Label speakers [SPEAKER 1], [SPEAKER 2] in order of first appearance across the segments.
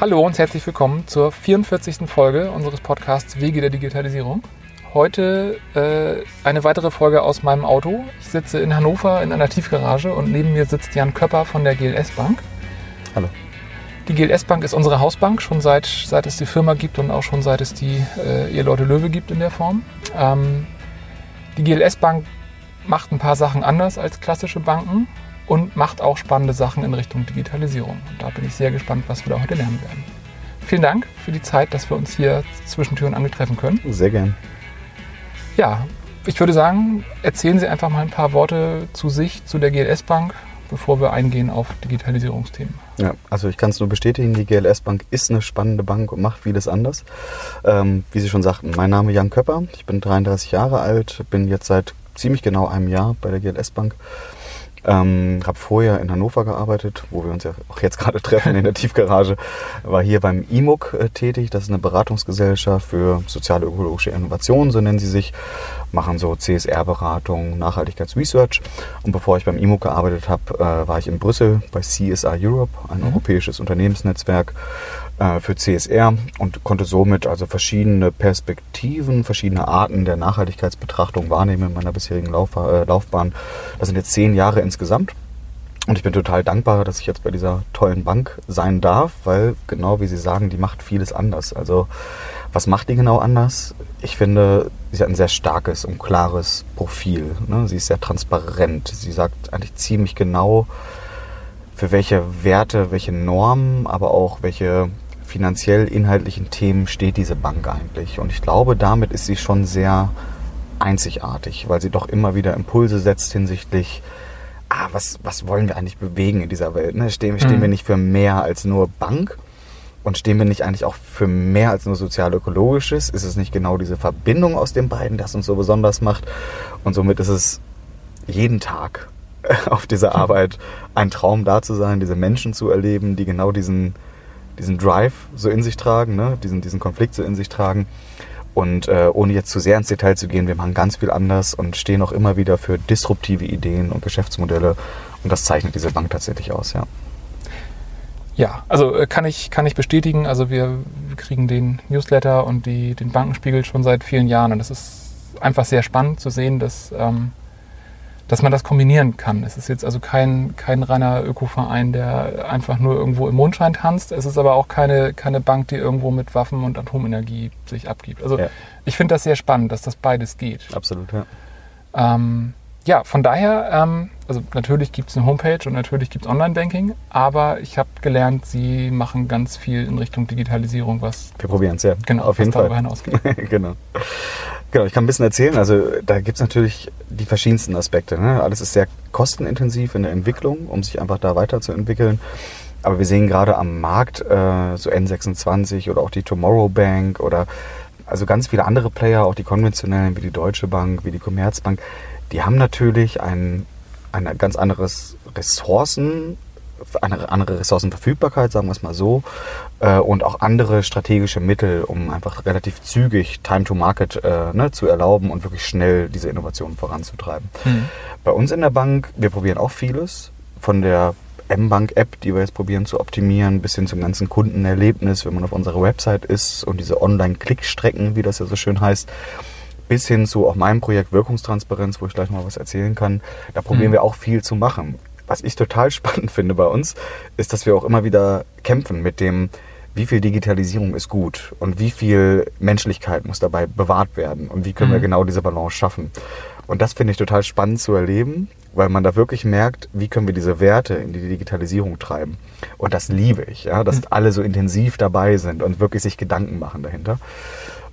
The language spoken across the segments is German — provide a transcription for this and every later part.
[SPEAKER 1] Hallo und herzlich willkommen zur 44. Folge unseres Podcasts Wege der Digitalisierung. Heute äh, eine weitere Folge aus meinem Auto. Ich sitze in Hannover in einer Tiefgarage und neben mir sitzt Jan Köpper von der GLS Bank.
[SPEAKER 2] Hallo.
[SPEAKER 1] Die GLS Bank ist unsere Hausbank, schon seit, seit es die Firma gibt und auch schon seit es die äh, Eheleute Löwe gibt in der Form. Ähm, die GLS Bank macht ein paar Sachen anders als klassische Banken und macht auch spannende Sachen in Richtung Digitalisierung. Und da bin ich sehr gespannt, was wir da heute lernen werden. Vielen Dank für die Zeit, dass wir uns hier zwischen Tür und Angel treffen können.
[SPEAKER 2] Sehr gern.
[SPEAKER 1] Ja, ich würde sagen, erzählen Sie einfach mal ein paar Worte zu sich, zu der GLS Bank, bevor wir eingehen auf Digitalisierungsthemen.
[SPEAKER 2] Ja, also ich kann es nur bestätigen, die GLS Bank ist eine spannende Bank und macht vieles anders. Ähm, wie Sie schon sagten, mein Name ist Jan Köpper, ich bin 33 Jahre alt, bin jetzt seit ziemlich genau einem Jahr bei der GLS Bank ähm, habe vorher in Hannover gearbeitet, wo wir uns ja auch jetzt gerade treffen in der Tiefgarage. War hier beim IMUG äh, tätig. Das ist eine Beratungsgesellschaft für soziale ökologische Innovation, so nennen sie sich. Machen so CSR-Beratung, Nachhaltigkeitsresearch. Und bevor ich beim IMUG gearbeitet habe, äh, war ich in Brüssel bei CSR Europe, ein mhm. europäisches Unternehmensnetzwerk für CSR und konnte somit also verschiedene Perspektiven, verschiedene Arten der Nachhaltigkeitsbetrachtung wahrnehmen in meiner bisherigen Lauf, äh, Laufbahn. Das sind jetzt zehn Jahre insgesamt. Und ich bin total dankbar, dass ich jetzt bei dieser tollen Bank sein darf, weil genau wie Sie sagen, die macht vieles anders. Also was macht die genau anders? Ich finde, sie hat ein sehr starkes und klares Profil. Ne? Sie ist sehr transparent. Sie sagt eigentlich ziemlich genau, für welche Werte, welche Normen, aber auch welche finanziell inhaltlichen Themen steht diese Bank eigentlich? Und ich glaube, damit ist sie schon sehr einzigartig, weil sie doch immer wieder Impulse setzt hinsichtlich, ah, was, was wollen wir eigentlich bewegen in dieser Welt? Ne? Stehen, stehen mhm. wir nicht für mehr als nur Bank? Und stehen wir nicht eigentlich auch für mehr als nur sozial-ökologisches? Ist es nicht genau diese Verbindung aus den beiden, das uns so besonders macht? Und somit ist es jeden Tag auf dieser Arbeit ein Traum da zu sein, diese Menschen zu erleben, die genau diesen, diesen Drive so in sich tragen, ne? diesen, diesen Konflikt so in sich tragen. Und äh, ohne jetzt zu sehr ins Detail zu gehen, wir machen ganz viel anders und stehen auch immer wieder für disruptive Ideen und Geschäftsmodelle. Und das zeichnet diese Bank tatsächlich aus, ja.
[SPEAKER 1] Ja, also äh, kann ich, kann ich bestätigen. Also wir kriegen den Newsletter und die, den Bankenspiegel schon seit vielen Jahren. Und es ist einfach sehr spannend zu sehen, dass ähm, dass man das kombinieren kann. Es ist jetzt also kein, kein reiner Ökoverein, der einfach nur irgendwo im Mondschein tanzt. Es ist aber auch keine, keine Bank, die irgendwo mit Waffen und Atomenergie sich abgibt. Also ja. ich finde das sehr spannend, dass das beides geht.
[SPEAKER 2] Absolut, ja.
[SPEAKER 1] Ähm, ja, von daher, ähm, also natürlich gibt es eine Homepage und natürlich gibt es Online-Banking, aber ich habe gelernt, Sie machen ganz viel in Richtung Digitalisierung, was.
[SPEAKER 2] Wir probieren es, ja.
[SPEAKER 1] Genau,
[SPEAKER 2] auf jeden Fall.
[SPEAKER 1] hinausgeht.
[SPEAKER 2] genau. Genau, ich kann ein bisschen erzählen. Also da gibt es natürlich die verschiedensten Aspekte. Ne? Alles ist sehr kostenintensiv in der Entwicklung, um sich einfach da weiterzuentwickeln. Aber wir sehen gerade am Markt äh, so N26 oder auch die Tomorrow Bank oder also ganz viele andere Player, auch die konventionellen wie die Deutsche Bank, wie die Commerzbank, die haben natürlich ein, ein ganz anderes Ressourcen eine andere Ressourcenverfügbarkeit, sagen wir es mal so, äh, und auch andere strategische Mittel, um einfach relativ zügig Time to Market äh, ne, zu erlauben und wirklich schnell diese Innovationen voranzutreiben. Mhm. Bei uns in der Bank, wir probieren auch vieles, von der M-Bank-App, die wir jetzt probieren zu optimieren, bis hin zum ganzen Kundenerlebnis, wenn man auf unserer Website ist und diese Online-Klickstrecken, wie das ja so schön heißt, bis hin zu auch meinem Projekt Wirkungstransparenz, wo ich gleich mal was erzählen kann. Da probieren mhm. wir auch viel zu machen was ich total spannend finde bei uns, ist, dass wir auch immer wieder kämpfen mit dem, wie viel Digitalisierung ist gut und wie viel Menschlichkeit muss dabei bewahrt werden und wie können mhm. wir genau diese Balance schaffen. Und das finde ich total spannend zu erleben, weil man da wirklich merkt, wie können wir diese Werte in die Digitalisierung treiben. Und das liebe ich, ja, dass mhm. alle so intensiv dabei sind und wirklich sich Gedanken machen dahinter.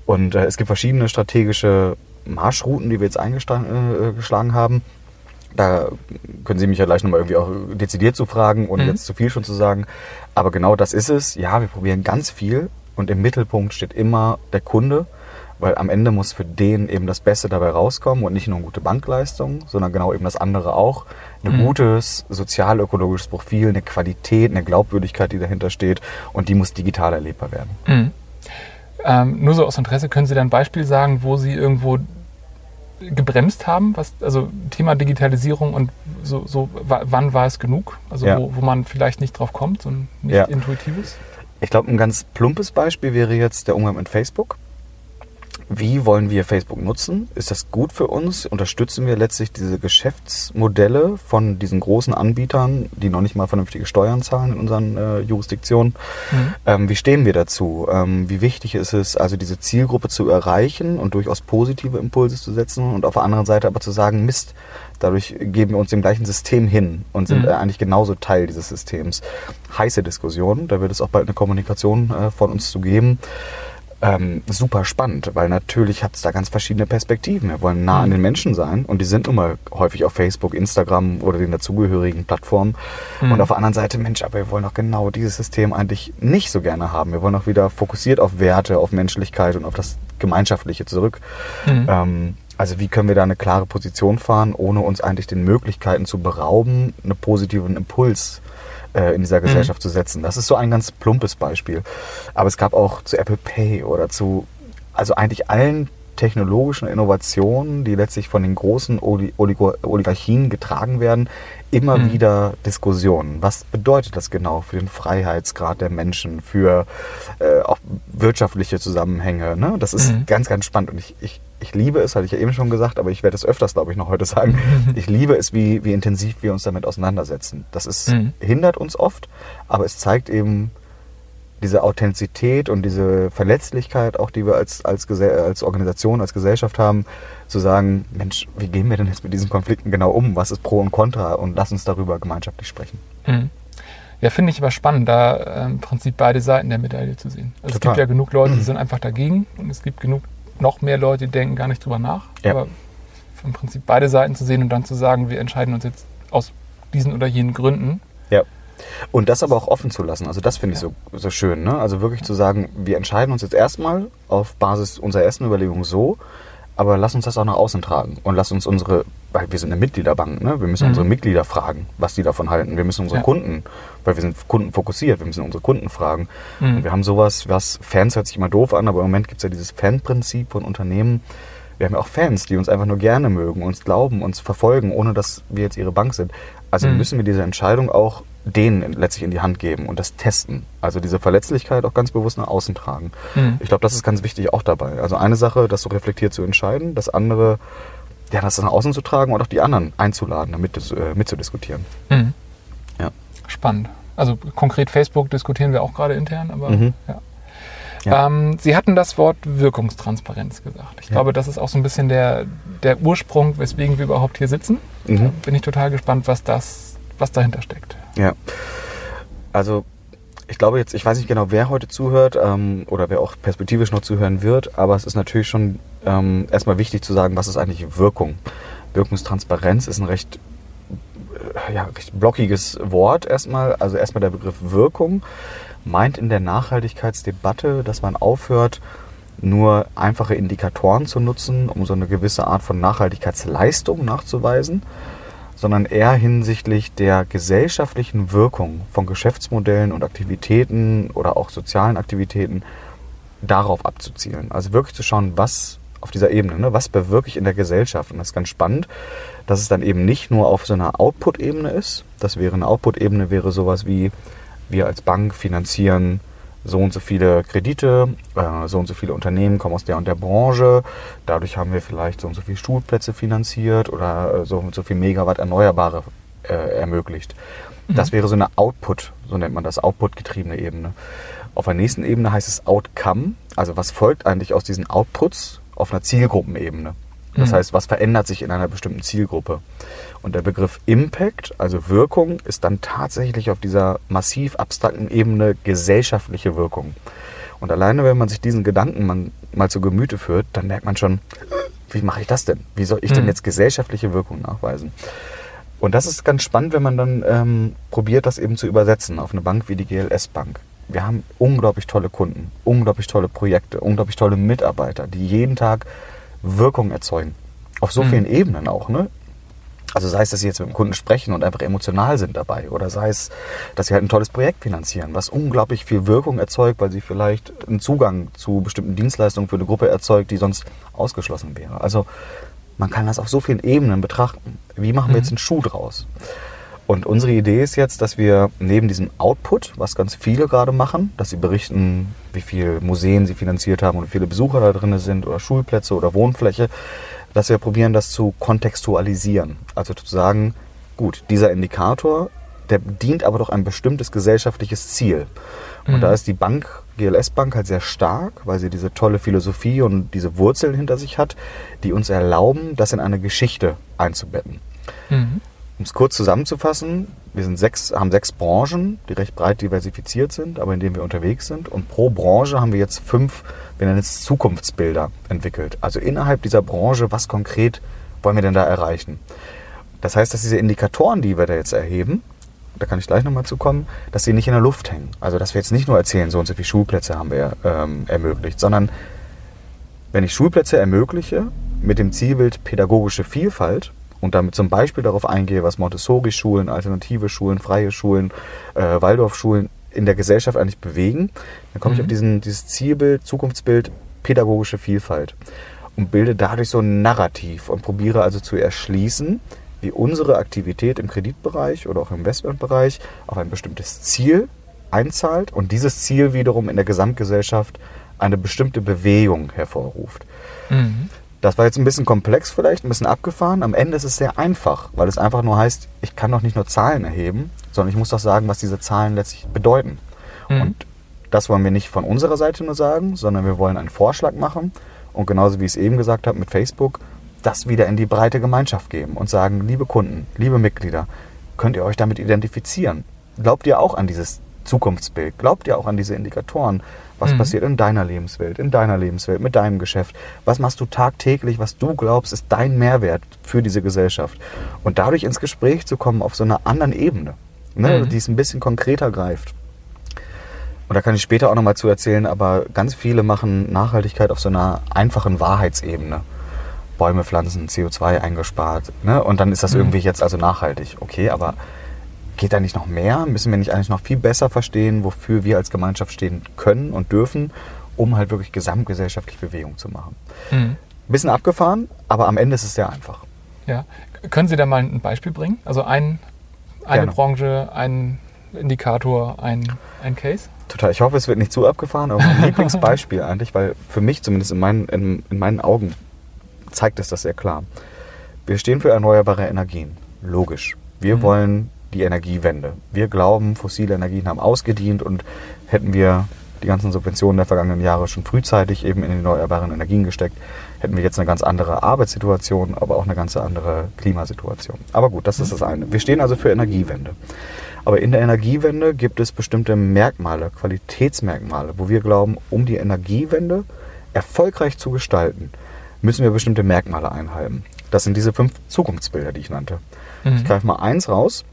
[SPEAKER 2] Und äh, es gibt verschiedene strategische Marschrouten, die wir jetzt eingeschlagen äh, haben. Da können Sie mich ja gleich nochmal irgendwie auch dezidiert zu fragen, ohne mhm. jetzt zu viel schon zu sagen. Aber genau das ist es. Ja, wir probieren ganz viel und im Mittelpunkt steht immer der Kunde, weil am Ende muss für den eben das Beste dabei rauskommen und nicht nur eine gute Bankleistung, sondern genau eben das andere auch. Ein mhm. gutes sozial-ökologisches Profil, eine Qualität, eine Glaubwürdigkeit, die dahinter steht und die muss digital erlebbar werden.
[SPEAKER 1] Mhm. Ähm, nur so aus Interesse, können Sie da ein Beispiel sagen, wo Sie irgendwo gebremst haben, was, also Thema Digitalisierung und so, so wann war es genug? Also ja. wo, wo man vielleicht nicht drauf kommt und nicht ja. intuitives?
[SPEAKER 2] Ich glaube, ein ganz plumpes Beispiel wäre jetzt der Umgang mit Facebook. Wie wollen wir Facebook nutzen? Ist das gut für uns? Unterstützen wir letztlich diese Geschäftsmodelle von diesen großen Anbietern, die noch nicht mal vernünftige Steuern zahlen in unseren äh, Jurisdiktionen? Mhm. Ähm, wie stehen wir dazu? Ähm, wie wichtig ist es, also diese Zielgruppe zu erreichen und durchaus positive Impulse zu setzen und auf der anderen Seite aber zu sagen, Mist, dadurch geben wir uns dem gleichen System hin und sind mhm. äh, eigentlich genauso Teil dieses Systems. Heiße Diskussion, da wird es auch bald eine Kommunikation äh, von uns zu geben ähm, super spannend, weil natürlich hat es da ganz verschiedene Perspektiven. Wir wollen nah an den Menschen sein und die sind nun mal häufig auf Facebook, Instagram oder den dazugehörigen Plattformen. Mhm. Und auf der anderen Seite, Mensch, aber wir wollen auch genau dieses System eigentlich nicht so gerne haben. Wir wollen auch wieder fokussiert auf Werte, auf Menschlichkeit und auf das Gemeinschaftliche zurück. Mhm. Ähm, also wie können wir da eine klare Position fahren, ohne uns eigentlich den Möglichkeiten zu berauben, einen positiven Impuls äh, in dieser Gesellschaft mhm. zu setzen. Das ist so ein ganz plumpes Beispiel. Aber es gab auch zu Apple Pay oder zu, also eigentlich allen technologischen Innovationen, die letztlich von den großen Oligarchien getragen werden, immer mhm. wieder Diskussionen. Was bedeutet das genau für den Freiheitsgrad der Menschen, für äh, auch wirtschaftliche Zusammenhänge? Ne? Das ist mhm. ganz, ganz spannend und ich, ich ich liebe es, hatte ich ja eben schon gesagt, aber ich werde es öfters, glaube ich, noch heute sagen. Ich liebe es, wie, wie intensiv wir uns damit auseinandersetzen. Das ist, mhm. hindert uns oft, aber es zeigt eben diese Authentizität und diese Verletzlichkeit, auch die wir als, als, als Organisation, als Gesellschaft haben, zu sagen, Mensch, wie gehen wir denn jetzt mit diesen Konflikten genau um? Was ist Pro und Contra? Und lass uns darüber gemeinschaftlich sprechen. Mhm.
[SPEAKER 1] Ja, finde ich aber spannend, da äh, im Prinzip beide Seiten der Medaille zu sehen. Also es gibt ja genug Leute, die sind einfach dagegen und es gibt genug noch mehr Leute denken gar nicht drüber nach. Ja. Aber im Prinzip beide Seiten zu sehen und dann zu sagen, wir entscheiden uns jetzt aus diesen oder jenen Gründen.
[SPEAKER 2] Ja. Und das aber auch offen zu lassen. Also das finde ich ja. so, so schön. Ne? Also wirklich zu sagen, wir entscheiden uns jetzt erstmal auf Basis unserer ersten Überlegung so, aber lass uns das auch nach außen tragen und lass uns unsere, weil wir sind eine Mitgliederbank, ne? wir müssen mhm. unsere Mitglieder fragen, was die davon halten. Wir müssen unsere ja. Kunden, weil wir sind kundenfokussiert, wir müssen unsere Kunden fragen. Mhm. Und wir haben sowas, was Fans hört sich immer doof an, aber im Moment gibt es ja dieses Fanprinzip von Unternehmen. Wir haben ja auch Fans, die uns einfach nur gerne mögen, uns glauben, uns verfolgen, ohne dass wir jetzt ihre Bank sind. Also mhm. müssen wir diese Entscheidung auch denen letztlich in die Hand geben und das testen. Also diese Verletzlichkeit auch ganz bewusst nach außen tragen. Mhm. Ich glaube, das ist ganz wichtig auch dabei. Also eine Sache, das so reflektiert zu entscheiden, das andere, ja, das nach außen zu tragen und auch die anderen einzuladen, damit äh, mitzudiskutieren. Mhm.
[SPEAKER 1] Ja. Spannend. Also konkret Facebook diskutieren wir auch gerade intern, aber mhm. ja. Ja. Ähm, Sie hatten das Wort Wirkungstransparenz gesagt. Ich ja. glaube, das ist auch so ein bisschen der, der Ursprung, weswegen wir überhaupt hier sitzen. Mhm. Da bin ich total gespannt, was das, was dahinter steckt.
[SPEAKER 2] Ja. Also ich glaube jetzt, ich weiß nicht genau, wer heute zuhört ähm, oder wer auch perspektivisch noch zuhören wird, aber es ist natürlich schon ähm, erstmal wichtig zu sagen, was ist eigentlich Wirkung. Wirkungstransparenz ist ein recht, äh, ja, recht blockiges Wort erstmal. Also erstmal der Begriff Wirkung meint in der Nachhaltigkeitsdebatte, dass man aufhört, nur einfache Indikatoren zu nutzen, um so eine gewisse Art von Nachhaltigkeitsleistung nachzuweisen, sondern eher hinsichtlich der gesellschaftlichen Wirkung von Geschäftsmodellen und Aktivitäten oder auch sozialen Aktivitäten darauf abzuzielen. Also wirklich zu schauen, was auf dieser Ebene, ne, was bewirke ich in der Gesellschaft. Und das ist ganz spannend, dass es dann eben nicht nur auf so einer Output-Ebene ist. Das wäre eine Output-Ebene, wäre sowas wie, wir als Bank finanzieren so und so viele Kredite, äh, so und so viele Unternehmen kommen aus der und der Branche. Dadurch haben wir vielleicht so und so viele Schulplätze finanziert oder äh, so und so viel Megawatt Erneuerbare äh, ermöglicht. Mhm. Das wäre so eine Output, so nennt man das, Output-getriebene Ebene. Auf der nächsten Ebene heißt es Outcome, also was folgt eigentlich aus diesen Outputs auf einer Zielgruppenebene. Das mhm. heißt, was verändert sich in einer bestimmten Zielgruppe? Und der Begriff Impact, also Wirkung, ist dann tatsächlich auf dieser massiv abstrakten Ebene gesellschaftliche Wirkung. Und alleine, wenn man sich diesen Gedanken mal zu Gemüte führt, dann merkt man schon, wie mache ich das denn? Wie soll ich denn mhm. jetzt gesellschaftliche Wirkung nachweisen? Und das ist ganz spannend, wenn man dann ähm, probiert, das eben zu übersetzen auf eine Bank wie die GLS Bank. Wir haben unglaublich tolle Kunden, unglaublich tolle Projekte, unglaublich tolle Mitarbeiter, die jeden Tag Wirkung erzeugen. Auf so mhm. vielen Ebenen auch. Ne? Also sei es, dass sie jetzt mit dem Kunden sprechen und einfach emotional sind dabei oder sei es, dass sie halt ein tolles Projekt finanzieren, was unglaublich viel Wirkung erzeugt, weil sie vielleicht einen Zugang zu bestimmten Dienstleistungen für eine Gruppe erzeugt, die sonst ausgeschlossen wäre. Also man kann das auf so vielen Ebenen betrachten. Wie machen wir mhm. jetzt einen Schuh draus? Und unsere Idee ist jetzt, dass wir neben diesem Output, was ganz viele gerade machen, dass sie berichten, wie viele Museen sie finanziert haben und wie viele Besucher da drin sind oder Schulplätze oder Wohnfläche, dass wir probieren, das zu kontextualisieren. Also zu sagen, gut, dieser Indikator, der dient aber doch ein bestimmtes gesellschaftliches Ziel. Und
[SPEAKER 1] Mhm.
[SPEAKER 2] da ist die Bank, GLS Bank, halt sehr stark, weil sie diese tolle Philosophie und diese Wurzeln hinter sich hat, die uns erlauben, das in eine Geschichte einzubetten.
[SPEAKER 1] Mhm.
[SPEAKER 2] Um es kurz zusammenzufassen, wir sind sechs, haben sechs Branchen, die recht breit diversifiziert sind, aber in denen wir unterwegs sind. Und pro Branche haben wir jetzt fünf, wir nennen es Zukunftsbilder entwickelt. Also innerhalb dieser Branche, was konkret wollen wir denn da erreichen? Das heißt, dass diese Indikatoren, die wir da jetzt erheben, da kann ich gleich nochmal zu kommen, dass sie nicht in der Luft hängen. Also dass wir jetzt nicht nur erzählen, so und so viele Schulplätze haben wir ähm, ermöglicht, sondern wenn ich Schulplätze ermögliche mit dem Zielbild pädagogische Vielfalt und damit zum Beispiel darauf eingehe, was Montessori-Schulen, alternative Schulen, freie Schulen, äh, Waldorfschulen in der Gesellschaft eigentlich bewegen, dann komme ich
[SPEAKER 1] Mhm.
[SPEAKER 2] auf diesen, dieses Zielbild, Zukunftsbild pädagogische Vielfalt und bilde dadurch so ein Narrativ und probiere also zu erschließen, wie unsere Aktivität im Kreditbereich oder auch im Investmentbereich auf ein bestimmtes Ziel einzahlt und dieses Ziel wiederum in der Gesamtgesellschaft eine bestimmte Bewegung hervorruft.
[SPEAKER 1] Mhm.
[SPEAKER 2] Das war jetzt ein bisschen komplex vielleicht, ein bisschen abgefahren. Am Ende ist es sehr einfach, weil es einfach nur heißt, ich kann doch nicht nur Zahlen erheben, sondern ich muss doch sagen, was diese Zahlen letztlich bedeuten.
[SPEAKER 1] Mhm.
[SPEAKER 2] Und das wollen wir nicht von unserer Seite nur sagen, sondern wir wollen einen Vorschlag machen und genauso wie ich es eben gesagt habe mit Facebook, das wieder in die breite Gemeinschaft geben und sagen, liebe Kunden, liebe Mitglieder, könnt ihr euch damit identifizieren? Glaubt ihr auch an dieses Zukunftsbild? Glaubt ihr auch an diese Indikatoren? Was
[SPEAKER 1] Mhm.
[SPEAKER 2] passiert in deiner Lebenswelt, in deiner Lebenswelt, mit deinem Geschäft? Was machst du tagtäglich, was du glaubst, ist dein Mehrwert für diese Gesellschaft? Und dadurch ins Gespräch zu kommen auf so einer anderen Ebene, ne,
[SPEAKER 1] Mhm.
[SPEAKER 2] die es ein bisschen konkreter greift. Und da kann ich später auch nochmal zu erzählen, aber ganz viele machen Nachhaltigkeit auf so einer einfachen Wahrheitsebene. Bäume pflanzen, CO2 eingespart. Ne? Und dann ist das
[SPEAKER 1] Mhm.
[SPEAKER 2] irgendwie jetzt also nachhaltig. Okay, aber geht da nicht noch mehr? Müssen wir nicht eigentlich noch viel besser verstehen, wofür wir als Gemeinschaft stehen können und dürfen, um halt wirklich gesamtgesellschaftlich Bewegung zu machen?
[SPEAKER 1] Mhm.
[SPEAKER 2] Bisschen abgefahren, aber am Ende ist es sehr einfach.
[SPEAKER 1] Ja. Können Sie da mal ein Beispiel bringen? Also ein, eine
[SPEAKER 2] Gerne.
[SPEAKER 1] Branche, ein Indikator, ein, ein Case?
[SPEAKER 2] Total. Ich hoffe, es wird nicht zu abgefahren, aber mein Lieblingsbeispiel eigentlich, weil für mich zumindest in meinen, in, in meinen Augen zeigt es das sehr klar. Wir stehen für erneuerbare Energien. Logisch. Wir
[SPEAKER 1] Mhm.
[SPEAKER 2] wollen die Energiewende. Wir glauben, fossile Energien haben ausgedient und hätten wir die ganzen Subventionen der vergangenen Jahre schon frühzeitig eben in die erneuerbaren Energien gesteckt, hätten wir jetzt eine ganz andere Arbeitssituation, aber auch eine ganz andere Klimasituation. Aber gut, das ist das eine. Wir stehen also für Energiewende. Aber in der Energiewende gibt es bestimmte Merkmale, Qualitätsmerkmale, wo wir glauben, um die Energiewende erfolgreich zu gestalten, müssen wir bestimmte Merkmale einhalten. Das sind diese fünf Zukunftsbilder, die ich nannte.
[SPEAKER 1] Mhm.
[SPEAKER 2] Ich greife mal eins raus,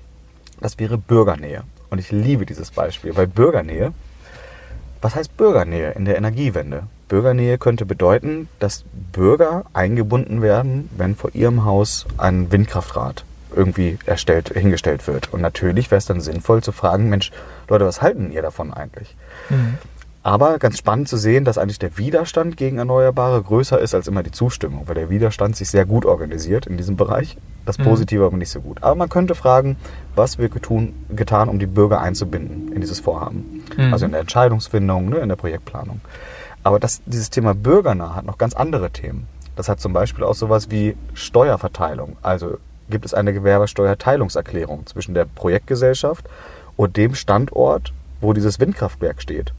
[SPEAKER 2] das wäre Bürgernähe. Und ich liebe dieses Beispiel, weil Bürgernähe, was heißt Bürgernähe in der Energiewende? Bürgernähe könnte bedeuten, dass Bürger eingebunden werden, wenn vor ihrem Haus ein Windkraftrad irgendwie erstellt, hingestellt wird. Und natürlich wäre es dann sinnvoll zu fragen, Mensch, Leute, was halten ihr davon eigentlich?
[SPEAKER 1] Mhm.
[SPEAKER 2] Aber ganz spannend zu sehen, dass eigentlich der Widerstand gegen Erneuerbare größer ist als immer die Zustimmung, weil der Widerstand sich sehr gut organisiert in diesem Bereich. Das
[SPEAKER 1] Mhm.
[SPEAKER 2] Positive aber nicht so gut. Aber man könnte fragen, was wird getun, getan, um die Bürger einzubinden in dieses Vorhaben.
[SPEAKER 1] Mhm.
[SPEAKER 2] Also in der Entscheidungsfindung, ne, in der Projektplanung. Aber das, dieses Thema bürgernah hat noch ganz andere Themen. Das hat zum Beispiel auch sowas wie Steuerverteilung. Also gibt es eine Gewerbesteuerteilungserklärung zwischen der Projektgesellschaft und dem Standort, wo dieses Windkraftwerk steht.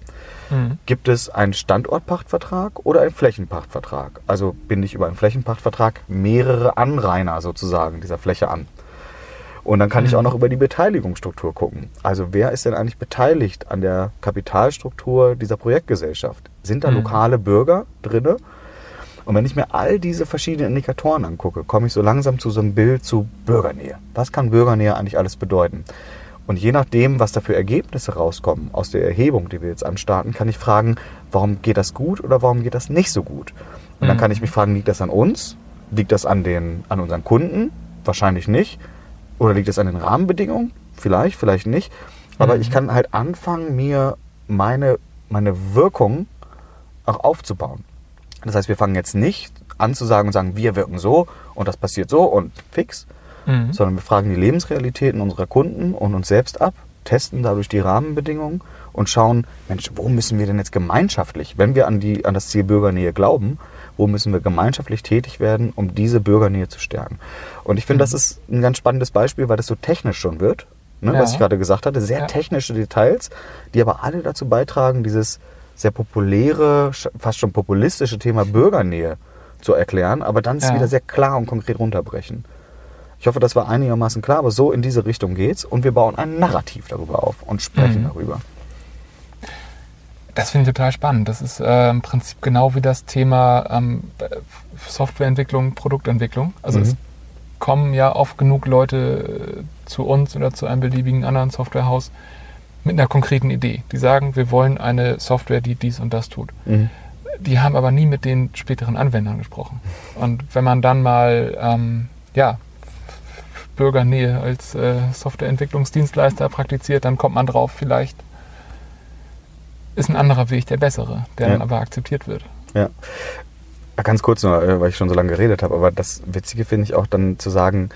[SPEAKER 1] Mhm.
[SPEAKER 2] Gibt es einen Standortpachtvertrag oder einen Flächenpachtvertrag? Also binde ich über einen Flächenpachtvertrag mehrere Anrainer sozusagen dieser Fläche an. Und dann kann ich
[SPEAKER 1] Mhm.
[SPEAKER 2] auch noch über die Beteiligungsstruktur gucken. Also wer ist denn eigentlich beteiligt an der Kapitalstruktur dieser Projektgesellschaft? Sind da
[SPEAKER 1] Mhm.
[SPEAKER 2] lokale Bürger drinne? Und wenn ich mir all diese verschiedenen Indikatoren angucke, komme ich so langsam zu so einem Bild zu Bürgernähe. Was kann Bürgernähe eigentlich alles bedeuten? Und je nachdem, was da für Ergebnisse rauskommen aus der Erhebung, die wir jetzt anstarten, kann ich fragen, warum geht das gut oder warum geht das nicht so gut? Und dann
[SPEAKER 1] Mhm.
[SPEAKER 2] kann ich mich fragen, liegt das an uns? Liegt das an, den, an unseren Kunden? Wahrscheinlich nicht. Oder liegt es an den Rahmenbedingungen? Vielleicht, vielleicht nicht. Aber
[SPEAKER 1] Mhm.
[SPEAKER 2] ich kann halt anfangen, mir meine, meine Wirkung auch aufzubauen. Das heißt, wir fangen jetzt nicht an zu sagen und sagen, wir wirken so und das passiert so und fix, mhm. sondern wir fragen die Lebensrealitäten unserer Kunden und uns selbst ab, testen dadurch die Rahmenbedingungen und schauen, Mensch, wo müssen wir denn jetzt gemeinschaftlich, wenn wir an, die, an das Ziel Bürgernähe glauben, wo müssen wir gemeinschaftlich tätig werden, um diese Bürgernähe zu stärken. Und ich finde, mhm. das ist ein ganz spannendes Beispiel, weil das so technisch schon wird, ne, ja. was ich gerade gesagt hatte. Sehr ja. technische Details, die aber alle dazu beitragen, dieses sehr populäre, fast schon populistische Thema Bürgernähe zu erklären, aber dann ist ja. wieder sehr klar und konkret runterbrechen. Ich hoffe, das war einigermaßen klar, aber so in diese Richtung geht's und wir bauen ein Narrativ darüber auf und sprechen mhm. darüber.
[SPEAKER 1] Das finde ich total spannend. Das ist äh, im Prinzip genau wie das Thema ähm, Softwareentwicklung, Produktentwicklung. Also mhm. es kommen ja oft genug Leute äh, zu uns oder zu einem beliebigen anderen Softwarehaus mit einer konkreten Idee. Die sagen, wir wollen eine Software, die dies und das tut. Mhm. Die haben aber nie mit den späteren Anwendern gesprochen. Und wenn man dann mal ähm, ja, Bürgernähe als äh, Softwareentwicklungsdienstleister praktiziert, dann kommt man drauf, vielleicht ist ein anderer Weg der bessere, der ja. dann aber akzeptiert wird.
[SPEAKER 2] Ja. Ganz kurz nur, äh, weil ich schon so lange geredet habe, aber das Witzige finde ich auch dann zu sagen,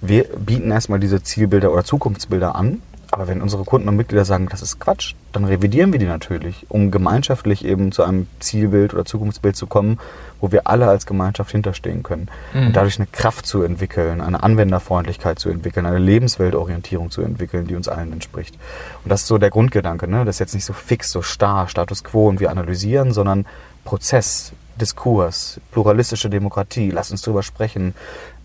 [SPEAKER 2] wir bieten erstmal diese Zielbilder oder Zukunftsbilder an, aber wenn unsere Kunden und Mitglieder sagen, das ist Quatsch, dann revidieren wir die natürlich, um gemeinschaftlich eben zu einem Zielbild oder Zukunftsbild zu kommen, wo wir alle als Gemeinschaft hinterstehen können. Mhm. Und dadurch eine Kraft zu entwickeln, eine Anwenderfreundlichkeit zu entwickeln, eine Lebensweltorientierung zu entwickeln, die uns allen entspricht. Und das ist so der Grundgedanke. Ne? Das ist jetzt nicht so fix, so starr, Status quo und wir analysieren, sondern Prozess, Diskurs, pluralistische Demokratie, lass uns drüber sprechen,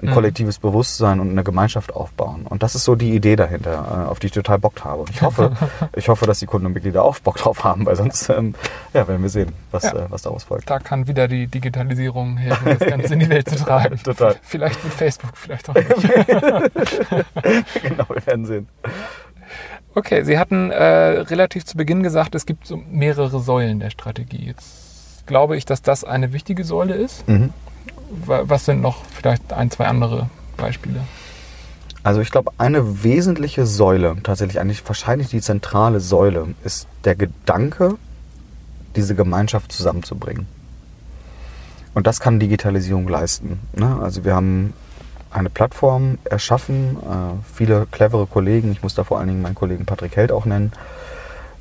[SPEAKER 2] ein mhm. kollektives Bewusstsein und eine Gemeinschaft aufbauen. Und das ist so die Idee dahinter, äh, auf die ich total Bock habe. Ich hoffe, ich hoffe, dass die Kunden und Mitglieder auch Bock drauf haben, weil sonst ähm, ja, werden wir sehen, was, ja. äh, was daraus folgt.
[SPEAKER 1] Da kann wieder die Digitalisierung helfen, das Ganze in die Welt zu tragen.
[SPEAKER 2] total.
[SPEAKER 1] Vielleicht mit Facebook, vielleicht auch nicht.
[SPEAKER 2] genau, wir werden sehen.
[SPEAKER 1] Okay, Sie hatten äh, relativ zu Beginn gesagt, es gibt so mehrere Säulen der Strategie. Jetzt glaube ich, dass das eine wichtige Säule ist. Mhm. Was sind noch vielleicht ein, zwei andere Beispiele?
[SPEAKER 2] Also ich glaube, eine wesentliche Säule, tatsächlich eigentlich wahrscheinlich die zentrale Säule, ist der Gedanke, diese Gemeinschaft zusammenzubringen. Und das kann Digitalisierung leisten. Ne? Also wir haben eine Plattform erschaffen, äh, viele clevere Kollegen, ich muss da vor allen Dingen meinen Kollegen Patrick Held auch nennen,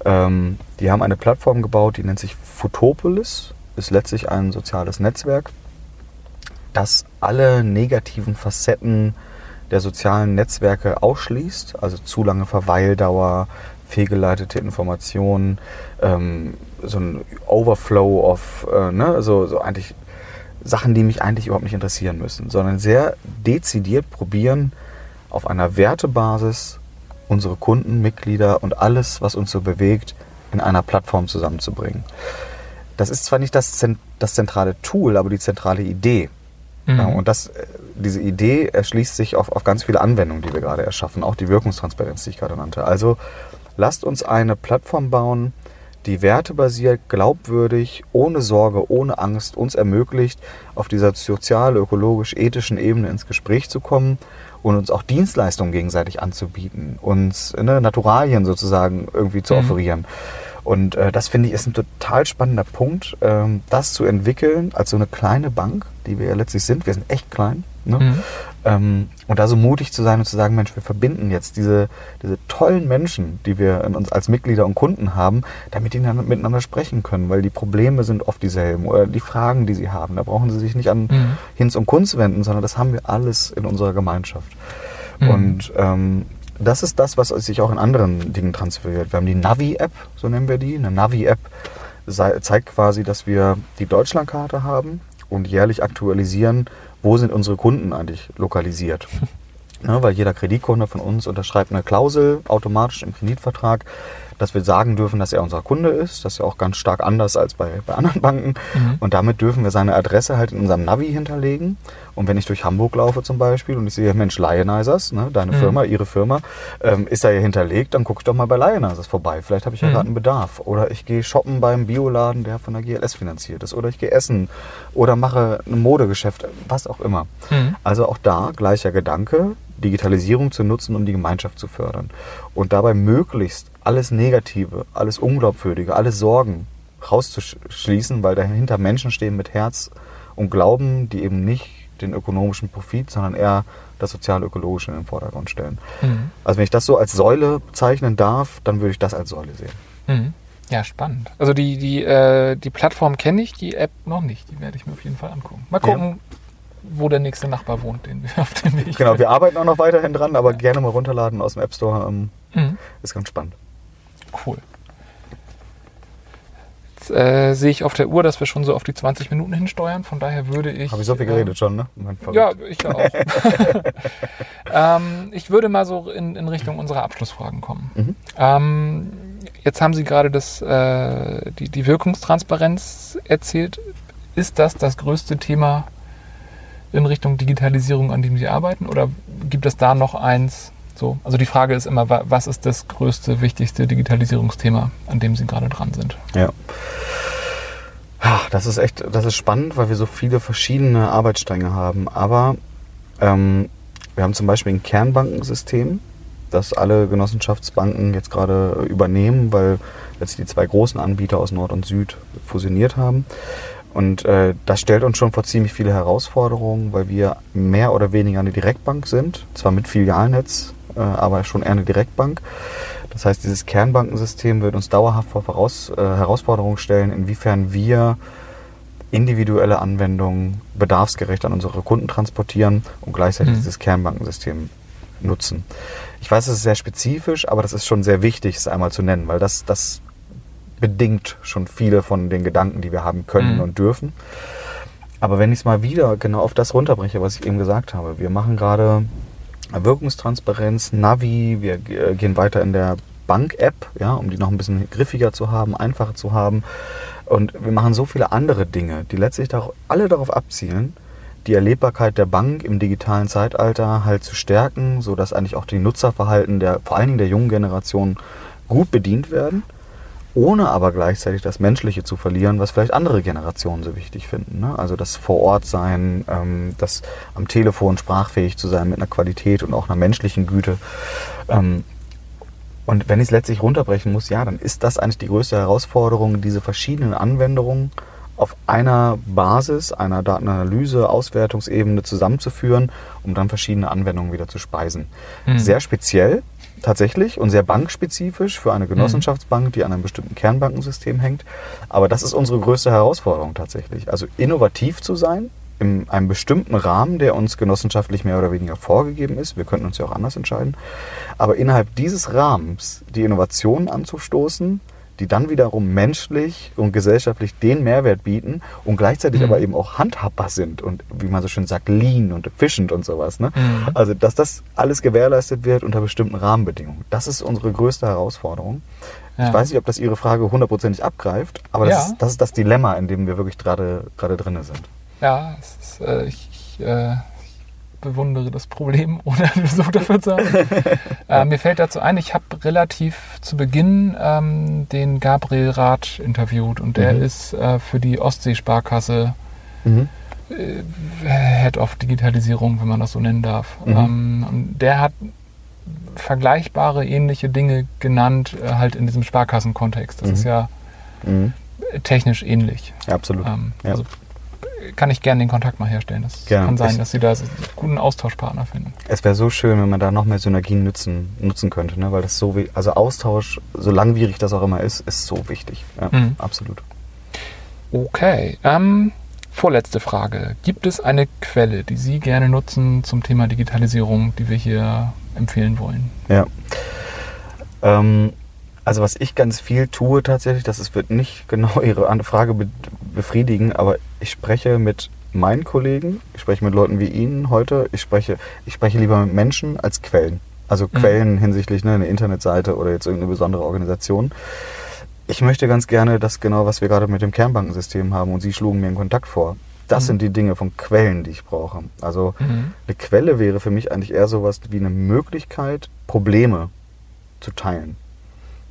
[SPEAKER 2] ähm, die haben eine Plattform gebaut, die nennt sich Futopolis ist letztlich ein soziales Netzwerk, das alle negativen Facetten der sozialen Netzwerke ausschließt, also zu lange Verweildauer, fehlgeleitete Informationen, ähm, so ein Overflow of, äh, ne, so, so eigentlich Sachen, die mich eigentlich überhaupt nicht interessieren müssen, sondern sehr dezidiert probieren, auf einer Wertebasis unsere Kunden, Mitglieder und alles, was uns so bewegt, in einer Plattform zusammenzubringen. Das ist zwar nicht das, das zentrale Tool, aber die zentrale Idee. Mhm. Ja, und das, äh, diese Idee erschließt sich auf, auf ganz viele Anwendungen, die wir gerade erschaffen, auch die Wirkungstransparenz, die ich gerade nannte. Also lasst uns eine Plattform bauen, die wertebasiert, glaubwürdig, ohne Sorge, ohne Angst uns ermöglicht, auf dieser sozial, ökologisch, ethischen Ebene ins Gespräch zu kommen und uns auch Dienstleistungen gegenseitig anzubieten, uns ne, Naturalien sozusagen irgendwie zu mhm. offerieren. Und äh, das finde ich ist ein total spannender Punkt, ähm, das zu entwickeln als so eine kleine Bank, die wir ja letztlich sind. Wir sind echt klein. Ne? Mhm. Ähm, und da so mutig zu sein und zu sagen, Mensch, wir verbinden jetzt diese, diese tollen Menschen, die wir in uns als Mitglieder und Kunden haben, damit die dann miteinander sprechen können, weil die Probleme sind oft dieselben oder die Fragen, die sie haben. Da brauchen sie sich nicht an mhm. Hinz und Kunst wenden, sondern das haben wir alles in unserer Gemeinschaft. Mhm. Und ähm, das ist das, was sich auch in anderen Dingen transferiert. Wir haben die Navi-App, so nennen wir die. Eine Navi-App zeigt quasi, dass wir die Deutschlandkarte haben und jährlich aktualisieren, wo sind unsere Kunden eigentlich lokalisiert. Ja, weil jeder Kreditkunde von uns unterschreibt eine Klausel automatisch im Kreditvertrag, dass wir sagen dürfen, dass er unser Kunde ist. Das ist ja auch ganz stark anders als bei, bei anderen Banken. Mhm. Und damit dürfen wir seine Adresse halt in unserem Navi hinterlegen. Und wenn ich durch Hamburg laufe zum Beispiel und ich sehe, Mensch, Lionizers, ne, deine mhm. Firma, ihre Firma, ähm, ist da hier hinterlegt, dann gucke ich doch mal bei Lionizers vorbei. Vielleicht habe ich ja mhm. gerade einen Bedarf. Oder ich gehe shoppen beim Bioladen, der von der GLS finanziert ist. Oder ich gehe essen. Oder mache ein Modegeschäft, was auch immer. Mhm. Also auch da gleicher Gedanke, Digitalisierung zu nutzen, um die Gemeinschaft zu fördern. Und dabei möglichst alles Negative, alles Unglaubwürdige, alle Sorgen rauszuschließen, weil dahinter Menschen stehen mit Herz und Glauben, die eben nicht den ökonomischen Profit, sondern eher das sozial-ökologische in den Vordergrund stellen.
[SPEAKER 1] Mhm.
[SPEAKER 2] Also wenn ich das so als Säule bezeichnen darf, dann würde ich das als Säule sehen.
[SPEAKER 1] Mhm. Ja, spannend. Also die, die, äh, die Plattform kenne ich, die App noch nicht. Die werde ich mir auf jeden Fall angucken. Mal gucken, wo der nächste Nachbar wohnt, den wir auf dem Weg
[SPEAKER 2] Genau, wir arbeiten auch noch weiterhin dran, aber gerne mal runterladen aus dem App Store. Ähm,
[SPEAKER 1] Mhm.
[SPEAKER 2] ist ganz spannend.
[SPEAKER 1] Cool. Jetzt äh, sehe ich auf der Uhr, dass wir schon so auf die 20 Minuten hinsteuern. Von daher würde ich.
[SPEAKER 2] Habe ich so viel
[SPEAKER 1] äh,
[SPEAKER 2] geredet schon, ne?
[SPEAKER 1] Ja, ich ja auch. ähm, ich würde mal so in, in Richtung unserer Abschlussfragen kommen.
[SPEAKER 2] Mhm.
[SPEAKER 1] Ähm, jetzt haben Sie gerade das, äh, die, die Wirkungstransparenz erzählt. Ist das das größte Thema in Richtung Digitalisierung, an dem Sie arbeiten? Oder gibt es da noch eins? So, also die Frage ist immer, wa- was ist das größte, wichtigste Digitalisierungsthema, an dem Sie gerade dran sind?
[SPEAKER 2] Ja. Das ist echt, das ist spannend, weil wir so viele verschiedene Arbeitsstränge haben. Aber ähm, wir haben zum Beispiel ein Kernbankensystem, das alle Genossenschaftsbanken jetzt gerade übernehmen, weil jetzt die zwei großen Anbieter aus Nord und Süd fusioniert haben. Und äh, das stellt uns schon vor ziemlich viele Herausforderungen, weil wir mehr oder weniger eine Direktbank sind, zwar mit Filialnetz, äh, aber schon eher eine Direktbank. Das heißt, dieses Kernbankensystem wird uns dauerhaft vor Voraus, äh, Herausforderungen stellen, inwiefern wir individuelle Anwendungen bedarfsgerecht an unsere Kunden transportieren und gleichzeitig
[SPEAKER 1] Mhm.
[SPEAKER 2] dieses Kernbankensystem nutzen. Ich weiß, es ist sehr spezifisch, aber das ist schon sehr wichtig, es einmal zu nennen, weil das, das bedingt schon viele von den Gedanken, die wir haben können
[SPEAKER 1] Mhm.
[SPEAKER 2] und dürfen. Aber wenn ich es mal wieder genau auf das runterbreche, was ich eben gesagt habe, wir machen gerade Wirkungstransparenz, Navi, wir äh, gehen weiter in der Bank-App, ja, um die noch ein bisschen griffiger zu haben, einfacher zu haben. Und wir machen so viele andere Dinge, die letztlich alle darauf abzielen, die Erlebbarkeit der Bank im digitalen Zeitalter halt zu stärken, sodass eigentlich auch die Nutzerverhalten der, vor allen Dingen der jungen Generation gut bedient werden, ohne aber gleichzeitig das Menschliche zu verlieren, was vielleicht andere Generationen so wichtig finden. Ne? Also das vor Ort sein, ähm, das am Telefon sprachfähig zu sein mit einer Qualität und auch einer menschlichen Güte. Ähm, und wenn ich es letztlich runterbrechen muss, ja, dann ist das eigentlich die größte Herausforderung, diese verschiedenen Anwendungen auf einer Basis, einer Datenanalyse, Auswertungsebene zusammenzuführen, um dann verschiedene Anwendungen wieder zu speisen.
[SPEAKER 1] Mhm.
[SPEAKER 2] Sehr speziell tatsächlich und sehr bankspezifisch für eine Genossenschaftsbank, die an einem bestimmten Kernbankensystem hängt. Aber das ist unsere größte Herausforderung tatsächlich. Also innovativ zu sein, in einem bestimmten Rahmen, der uns genossenschaftlich mehr oder weniger vorgegeben ist. Wir könnten uns ja auch anders entscheiden. Aber innerhalb dieses Rahmens die Innovationen anzustoßen, die dann wiederum menschlich und gesellschaftlich den Mehrwert bieten und gleichzeitig
[SPEAKER 1] Mhm.
[SPEAKER 2] aber eben auch handhabbar sind und wie man so schön sagt, lean und efficient und sowas. Ne?
[SPEAKER 1] Mhm.
[SPEAKER 2] Also, dass das alles gewährleistet wird unter bestimmten Rahmenbedingungen. Das ist unsere größte Herausforderung.
[SPEAKER 1] Ja.
[SPEAKER 2] Ich weiß nicht, ob das Ihre Frage hundertprozentig abgreift, aber das,
[SPEAKER 1] Ja.
[SPEAKER 2] ist, das ist das Dilemma, in dem wir wirklich gerade gerade drin sind.
[SPEAKER 1] Ja, es ist, äh, ich, ich, äh, bewundere das Problem, ohne so dafür zu haben. äh, mir fällt dazu ein, ich habe relativ zu Beginn ähm, den Gabriel Rath interviewt und der
[SPEAKER 2] Mhm.
[SPEAKER 1] ist äh, für die Ostsee-Sparkasse
[SPEAKER 2] Mhm.
[SPEAKER 1] äh, Head of Digitalisierung, wenn man das so nennen darf.
[SPEAKER 2] Mhm.
[SPEAKER 1] Ähm, und der hat vergleichbare, ähnliche Dinge genannt, äh, halt in diesem Sparkassenkontext. Das
[SPEAKER 2] Mhm.
[SPEAKER 1] ist ja
[SPEAKER 2] Mhm.
[SPEAKER 1] technisch ähnlich.
[SPEAKER 2] Ja, absolut.
[SPEAKER 1] Ähm,
[SPEAKER 2] Ja.
[SPEAKER 1] Also kann ich gerne den Kontakt mal herstellen. Das
[SPEAKER 2] Gerne.
[SPEAKER 1] kann sein, dass Sie da einen guten Austauschpartner finden.
[SPEAKER 2] Es wäre so schön, wenn man da noch mehr Synergien nutzen, nutzen könnte, ne? weil das so, also Austausch, so langwierig das auch immer ist, ist so wichtig. Ja,
[SPEAKER 1] Mhm.
[SPEAKER 2] absolut.
[SPEAKER 1] Okay. Ähm, vorletzte Frage. Gibt es eine Quelle, die Sie gerne nutzen zum Thema Digitalisierung, die wir hier empfehlen wollen?
[SPEAKER 2] Ja. Ähm, also was ich ganz viel tue tatsächlich, das ist, wird nicht genau Ihre Frage be befriedigen, aber ich spreche mit meinen Kollegen, ich spreche mit Leuten wie Ihnen heute, ich spreche, ich spreche lieber mit Menschen als Quellen. Also
[SPEAKER 1] Mhm.
[SPEAKER 2] Quellen hinsichtlich ne, eine Internetseite oder jetzt irgendeine besondere Organisation. Ich möchte ganz gerne das genau, was wir gerade mit dem Kernbankensystem haben und Sie schlugen mir einen Kontakt vor. Das
[SPEAKER 1] Mhm.
[SPEAKER 2] sind die Dinge von Quellen, die ich brauche. Also
[SPEAKER 1] Mhm.
[SPEAKER 2] eine Quelle wäre für mich eigentlich eher sowas wie eine Möglichkeit, Probleme zu teilen.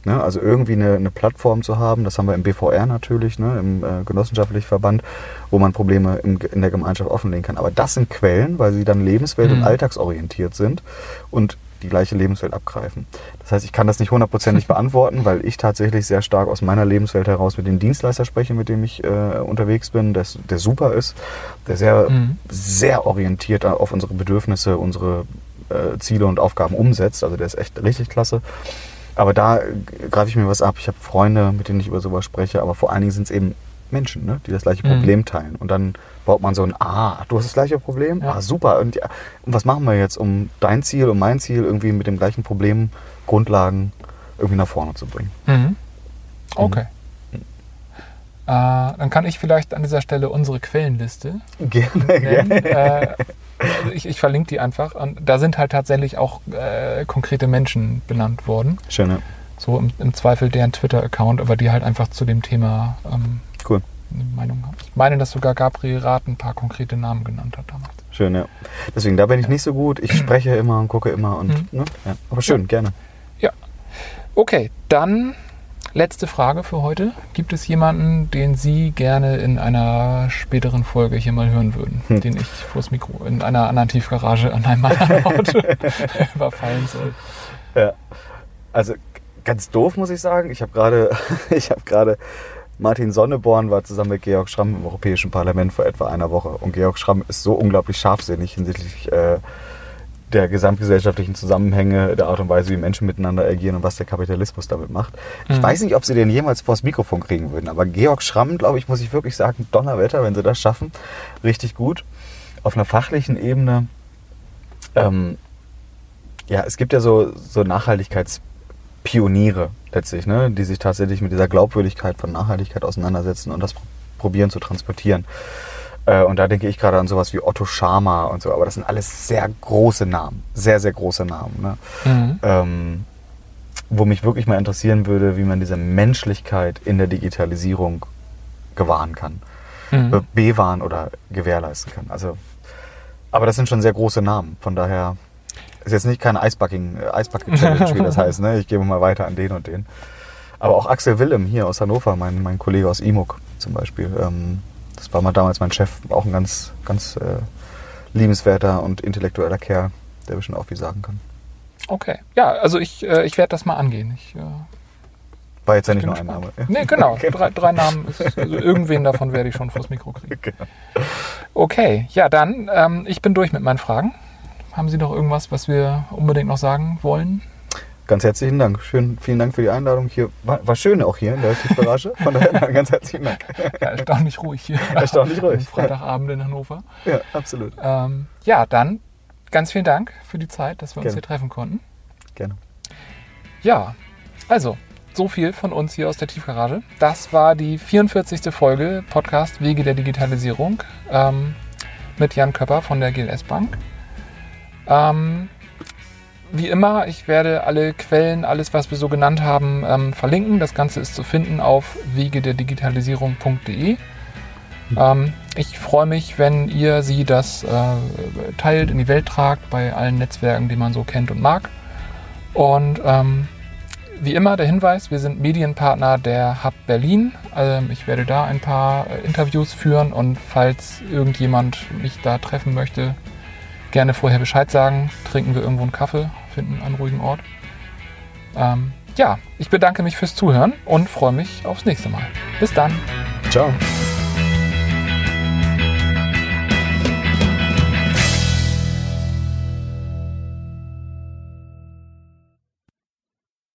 [SPEAKER 2] Ne? Also irgendwie eine, eine, Plattform zu haben, das haben wir im BVR natürlich, ne? im äh, genossenschaftlichen Verband, wo man Probleme im, in der Gemeinschaft offenlegen kann. Aber das sind Quellen, weil sie dann lebenswelt- mhm. und alltagsorientiert sind und die gleiche Lebenswelt abgreifen. Das heißt, ich kann das nicht hundertprozentig beantworten, weil ich tatsächlich sehr stark aus meiner Lebenswelt heraus mit dem Dienstleister spreche, mit dem ich äh, unterwegs bin, der, der super ist, der sehr, mhm. sehr orientiert auf unsere Bedürfnisse, unsere äh, Ziele und Aufgaben umsetzt. Also der ist echt richtig klasse. Aber da greife ich mir was ab. Ich habe Freunde, mit denen ich über sowas spreche, aber vor allen Dingen sind es eben Menschen, ne, die das gleiche mhm. Problem teilen. Und dann baut man so ein, ah, du hast das gleiche Problem? Ja. Ah, super. Und, ja, und, was machen wir jetzt, um dein Ziel und mein Ziel irgendwie mit dem gleichen Problem, Grundlagen irgendwie nach vorne zu bringen?
[SPEAKER 1] Mhm. Okay. Mhm. Äh, dann kann ich vielleicht an dieser Stelle unsere Quellenliste.
[SPEAKER 2] Gerne, nennen. gerne. Äh,
[SPEAKER 1] also ich, ich, verlinke die einfach. Und da sind halt tatsächlich auch äh, konkrete Menschen benannt worden.
[SPEAKER 2] Schön, ja.
[SPEAKER 1] So im, im Zweifel deren Twitter-Account, aber die halt einfach zu dem Thema ähm,
[SPEAKER 2] cool.
[SPEAKER 1] eine Meinung haben. Ich meine, dass sogar Gabriel Rath ein paar konkrete Namen genannt hat damals.
[SPEAKER 2] Schön, ja. Deswegen, da bin ich ja. nicht so gut. Ich spreche immer und gucke immer und, mhm. ne? ja. Aber schön, gerne.
[SPEAKER 1] Ja. Okay, dann letzte Frage für heute. Gibt es jemanden, den Sie gerne in einer späteren Folge hier mal hören würden, hm. den ich vors Mikro in einer anderen Tiefgarage an einem anderen Ort überfallen soll?
[SPEAKER 2] Ja. Also ganz doof muss ich sagen. Ich habe gerade, ich habe gerade Martin Sonneborn war zusammen mit Georg Schramm im Europäischen Parlament vor etwa einer Woche. Und Georg Schramm ist so unglaublich scharfsinnig hinsichtlich äh, der gesamtgesellschaftlichen Zusammenhänge, der Art und Weise, wie Menschen miteinander agieren und was der Kapitalismus damit macht. Ich mhm. weiß nicht, ob sie den jemals vors Mikrofon kriegen würden, aber Georg Schramm, glaube ich, muss ich wirklich sagen, Donnerwetter, wenn sie das schaffen, richtig gut. Auf einer fachlichen Ebene, ähm, ja, es gibt ja so, so Nachhaltigkeitspioniere letztlich, ne, die sich tatsächlich mit dieser Glaubwürdigkeit von Nachhaltigkeit auseinandersetzen und das probieren zu transportieren. Äh, und da denke ich gerade an sowas wie Otto Schama und so, aber das sind alles sehr große Namen, sehr, sehr große Namen. Ne? Mhm. Ähm, wo mich wirklich mal interessieren würde, wie man diese Menschlichkeit in der Digitalisierung gewahren kann, mhm. bewahren oder gewährleisten kann. Also, aber das sind schon sehr große Namen, von daher ist jetzt nicht keine Eisbucking, äh, Eisbucking wie das heißt. Ne? Ich gebe mal weiter an den und den. Aber auch Axel Willem hier aus Hannover, mein, mein Kollege aus IMUG zum Beispiel, ähm, das war mal damals mein Chef, auch ein ganz, ganz äh, liebenswerter und intellektueller Kerl, der bestimmt auch viel sagen kann.
[SPEAKER 1] Okay, ja, also ich, äh, ich werde das mal angehen. Ich, äh,
[SPEAKER 2] war jetzt ja nicht nur ein Name.
[SPEAKER 1] Nee, genau. genau. Drei, drei Namen. Ist, also irgendwen davon werde ich schon vors Mikro kriegen. Genau. Okay, ja, dann, ähm, ich bin durch mit meinen Fragen. Haben Sie noch irgendwas, was wir unbedingt noch sagen wollen?
[SPEAKER 2] Ganz herzlichen Dank. Schön, vielen Dank für die Einladung hier. War, war schön auch hier in der Tiefgarage. Von daher ganz herzlichen Dank.
[SPEAKER 1] Ja, erstaunlich ruhig hier.
[SPEAKER 2] Erstaunlich ruhig.
[SPEAKER 1] Freitagabend in Hannover.
[SPEAKER 2] Ja, absolut.
[SPEAKER 1] Ähm, ja, dann ganz vielen Dank für die Zeit, dass wir Gerne. uns hier treffen konnten.
[SPEAKER 2] Gerne.
[SPEAKER 1] Ja, also so viel von uns hier aus der Tiefgarage. Das war die 44. Folge Podcast Wege der Digitalisierung ähm, mit Jan Köpper von der GLS Bank. Ähm, wie immer, ich werde alle Quellen, alles, was wir so genannt haben, ähm, verlinken. Das Ganze ist zu finden auf wegederdigitalisierung.de. Ähm, ich freue mich, wenn ihr sie das äh, teilt, in die Welt tragt, bei allen Netzwerken, die man so kennt und mag. Und ähm, wie immer der Hinweis, wir sind Medienpartner der Hub Berlin. Ähm, ich werde da ein paar äh, Interviews führen und falls irgendjemand mich da treffen möchte, gerne vorher Bescheid sagen. Trinken wir irgendwo einen Kaffee, finden einen ruhigen Ort. Ähm, ja, ich bedanke mich fürs Zuhören und freue mich aufs nächste Mal. Bis dann.
[SPEAKER 2] Ciao.